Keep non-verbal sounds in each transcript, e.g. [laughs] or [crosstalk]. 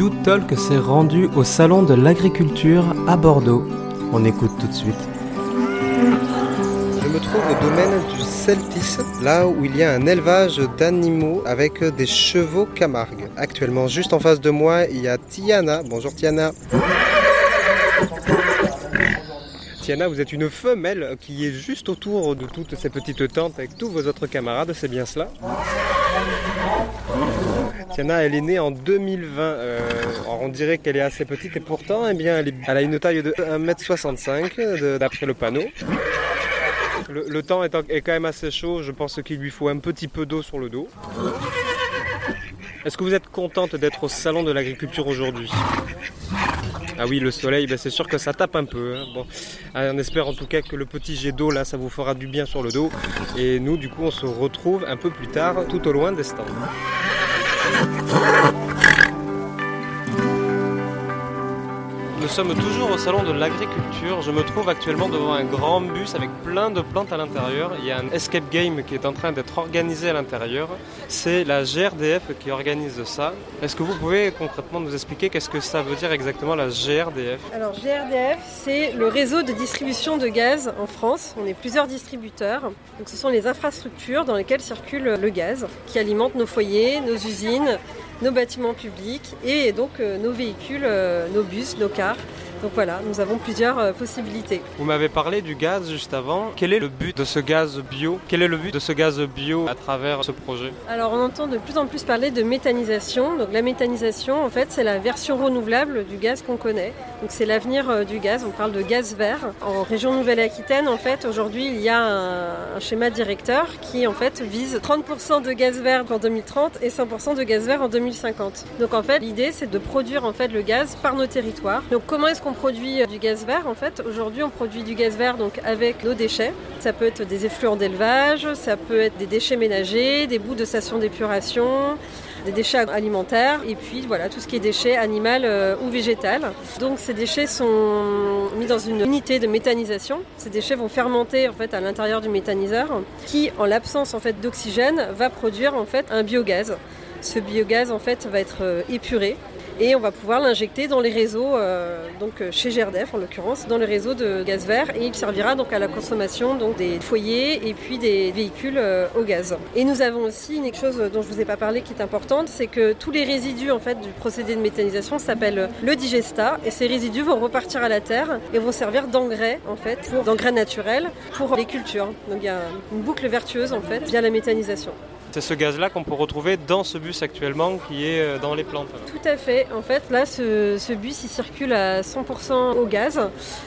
U-Talk s'est rendu au Salon de l'Agriculture à Bordeaux. On écoute tout de suite. Je me trouve au domaine du Celtis, là où il y a un élevage d'animaux avec des chevaux Camargue. Actuellement, juste en face de moi, il y a Tiana. Bonjour Tiana. Tiana, vous êtes une femelle qui est juste autour de toutes ces petites tentes avec tous vos autres camarades, c'est bien cela? Tiana, elle est née en 2020. Euh, on dirait qu'elle est assez petite et pourtant, eh bien, elle, a une taille de 1m65 d'après le panneau. Le, temps est, quand même assez chaud, je pense qu'il lui faut un petit peu d'eau sur le dos. Est-ce que vous êtes contente d'être au salon de l'agriculture aujourd'hui? Ah oui, le soleil, ben c'est sûr que ça tape un peu. Hein. On espère en tout cas que le petit jet d'eau là, ça vous fera du bien sur le dos. Et nous, du coup, on se retrouve un peu plus tard, tout au loin des stands. Yeah. [laughs] sommes toujours au salon de l'agriculture. Je me trouve actuellement devant un grand bus avec plein de plantes à l'intérieur. Il y a un escape game qui est en train d'être organisé à l'intérieur. C'est la GRDF qui organise ça. Est-ce que vous pouvez concrètement nous expliquer qu'est-ce que ça veut dire exactement la GRDF Alors GRDF, c'est le réseau de distribution de gaz en France. On est plusieurs distributeurs. Donc ce sont les infrastructures dans lesquelles circule le gaz qui alimentent nos foyers, nos usines, nos bâtiments publics et donc euh, nos véhicules, euh, nos bus, nos cars. Donc voilà, nous avons plusieurs euh, possibilités. Vous m'avez parlé du gaz juste avant. Quel est le but de ce gaz bio? Quel est le but de ce gaz bio à travers ce projet? Alors on entend de plus en plus parler de méthanisation. Donc la méthanisation, en fait, c'est la version renouvelable du gaz qu'on connaît. Donc c'est l'avenir euh, du gaz. On parle de gaz vert. En région Nouvelle-Aquitaine, en fait, aujourd'hui, il y a un, schéma directeur qui, en fait, vise 30% de gaz vert en 2030 et 100% de gaz vert en 2050. Donc en fait, l'idée, c'est de produire en fait le gaz par nos territoires. Donc comment est-ce qu'on on produit euh, du gaz vert? En fait. Aujourd'hui, on produit du gaz vert avec nos déchets. Ça peut être des effluents d'élevage, ça peut être des déchets ménagers, des bouts de stations d'épuration, des déchets alimentaires et puis voilà tout ce qui est déchets animal euh, ou végétal. Donc ces déchets sont mis dans une unité de méthanisation. Ces déchets vont fermenter à l'intérieur du méthaniseur qui en l'absence d'oxygène va produire un biogaz. Ce biogaz va être euh, épuré et on va pouvoir l'injecter dans les réseaux, euh, donc euh, chez GRDF en l'occurrence, dans les réseaux de gaz vert et il servira donc à la consommation donc des foyers et puis des véhicules euh, au gaz. Et nous avons aussi une chose dont je vous ai pas parlé qui est importante, c'est que tous les résidus en fait du procédé de méthanisation s'appellent le digesta et ces résidus vont repartir à la terre et vont servir d'engrais en fait, d'engrais naturels pour les cultures. Donc il y a une boucle vertueuse en fait via la méthanisation. C'est ce gaz-là qu'on peut retrouver dans ce bus actuellement qui est euh, dans les plantes. Tout à fait. En fait, là, ce, bus, il circule à 100% au gaz.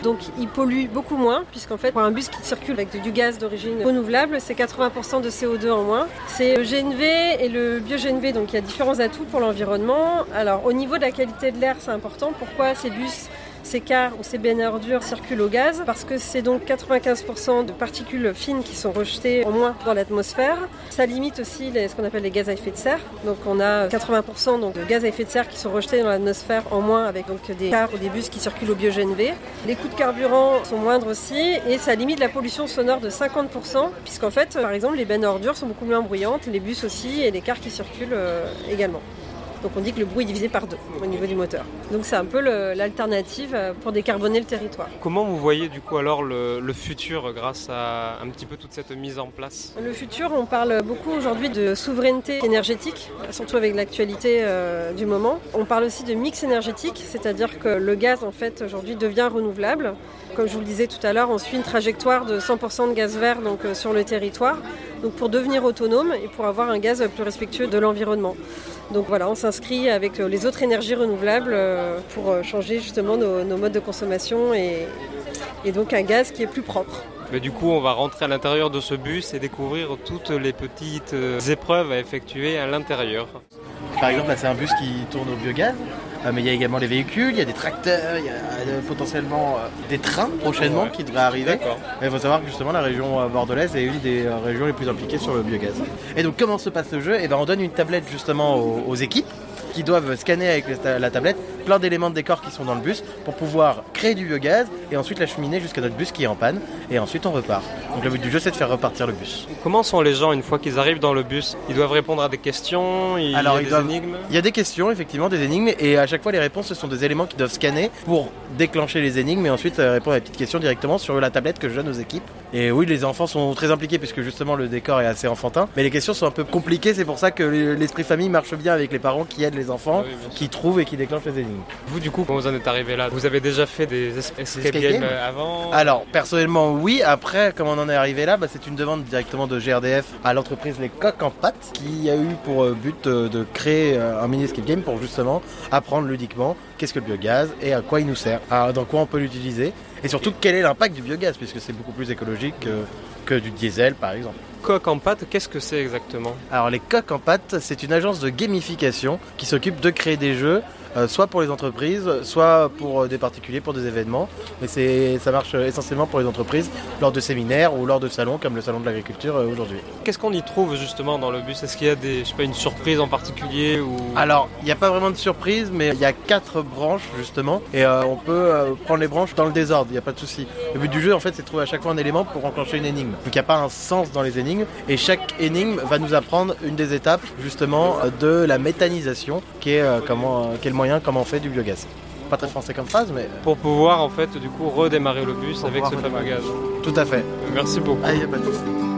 Donc, il pollue beaucoup moins, puisqu'en fait, pour un bus qui circule avec du gaz d'origine renouvelable, c'est 80% de CO2 en moins. C'est le GNV et le bio-GNV, donc il y a différents atouts pour l'environnement. Alors, au niveau de la qualité de l'air, c'est important. Pourquoi ces bus ces cars ou ces bennes ordures circulent au gaz parce que c'est donc 95% de particules fines qui sont rejetées en moins dans l'atmosphère. Ça limite aussi ce qu'on appelle les gaz à effet de serre. Donc on a 80% donc, de gaz à effet de serre qui sont rejetés dans l'atmosphère en moins avec donc des cars ou des bus qui circulent au biogène V. Les coûts de carburant sont moindres aussi et ça limite la pollution sonore de 50% puisqu'en fait par exemple les bennes ordures sont beaucoup moins bruyantes, les bus aussi et les cars qui circulent euh, également. Donc on dit que le bruit est divisé par deux au niveau du moteur. Donc c'est un peu l'alternative euh, pour décarboner le territoire. Comment vous voyez du coup alors le, futur grâce à un petit peu toute cette mise en place? Le futur, on parle beaucoup aujourd'hui de souveraineté énergétique, surtout avec l'actualité euh, du moment. On parle aussi de mix énergétique, c'est-à-dire que le gaz en fait aujourd'hui devient renouvelable. Comme je vous le disais tout à l'heure, on suit une trajectoire de 100% de gaz vert donc, euh, sur le territoire donc pour devenir autonome et pour avoir un gaz plus respectueux de l'environnement. Donc voilà, on s'inscrit avec euh, les autres énergies renouvelables euh, pour changer justement nos, modes de consommation et, donc un gaz qui est plus propre. Mais du coup, on va rentrer à l'intérieur de ce bus et découvrir toutes les petites épreuves à effectuer à l'intérieur. Par exemple, là, c'est un bus qui tourne au biogaz. Euh, mais il y a également les véhicules, il y a des tracteurs, il y a euh, potentiellement euh, des trains prochainement qui devraient arriver. il faut savoir que justement la région bordelaise est une des régions les plus impliquées sur le biogaz. Et donc comment se passe le jeu? Et eh ben, On donne une tablette justement aux, équipes qui doivent scanner avec la tablette plein d'éléments de décor qui sont dans le bus pour pouvoir créer du biogaz et ensuite l'acheminer jusqu'à notre bus qui est en panne et ensuite on repart. Donc le but du jeu c'est de faire repartir le bus. Comment sont les gens une fois qu'ils arrivent dans le bus Ils doivent répondre à des questions, il y a des énigmes? Il y a des questions effectivement, des énigmes et à chaque fois les réponses ce sont des éléments qui doivent scanner pour déclencher les énigmes et ensuite euh, répondre à la petite question directement sur la tablette que je donne aux équipes. Et oui les enfants sont très impliqués puisque justement le décor est assez enfantin mais les questions sont un peu compliquées c'est pour ça que l'esprit famille marche bien avec les parents qui aident les enfants, ah qui trouvent et qui déclenchent les énigmes. Vous du coup quand vous en êtes arrivé là, vous avez déjà fait des escape games avant? Alors personnellement oui, après comment on en est arrivé là, bah, c'est une demande directement de GRDF à l'entreprise Les Coques en Pâte qui a eu pour euh, but euh, de créer euh, un mini escape game pour justement apprendre ludiquement qu'est-ce que le biogaz et à quoi il nous sert, dans quoi on peut l'utiliser et surtout quel est l'impact du biogaz puisque c'est beaucoup plus écologique que, que du diesel par exemple. Coq en pâte, qu'est-ce que c'est exactement? Alors les Coques en pâte, c'est une agence de gamification qui s'occupe de créer des jeux soit pour les entreprises, soit pour euh, des particuliers, pour des événements. Mais c'est, ça marche essentiellement pour les entreprises lors de séminaires ou lors de salons comme le salon de l'agriculture euh, aujourd'hui. Qu'est-ce qu'on y trouve justement dans le bus? Est-ce qu'il y a des, je sais pas, une surprise en particulier ou... Alors, il n'y a pas vraiment de surprise, mais il y a quatre branches justement et on peut prendre les branches dans le désordre, il n'y a pas de souci. Le but du jeu en fait c'est de trouver à chaque fois un élément pour enclencher une énigme. Donc il n'y a pas un sens dans les énigmes et chaque énigme va nous apprendre une des étapes justement de la méthanisation qui est, comment, le comment on fait du biogaz. Pas très français comme phrase, mais. Pour pouvoir en fait du coup redémarrer le bus avec ce fameux gaz. Tout à fait. Merci beaucoup. Ah, a pas de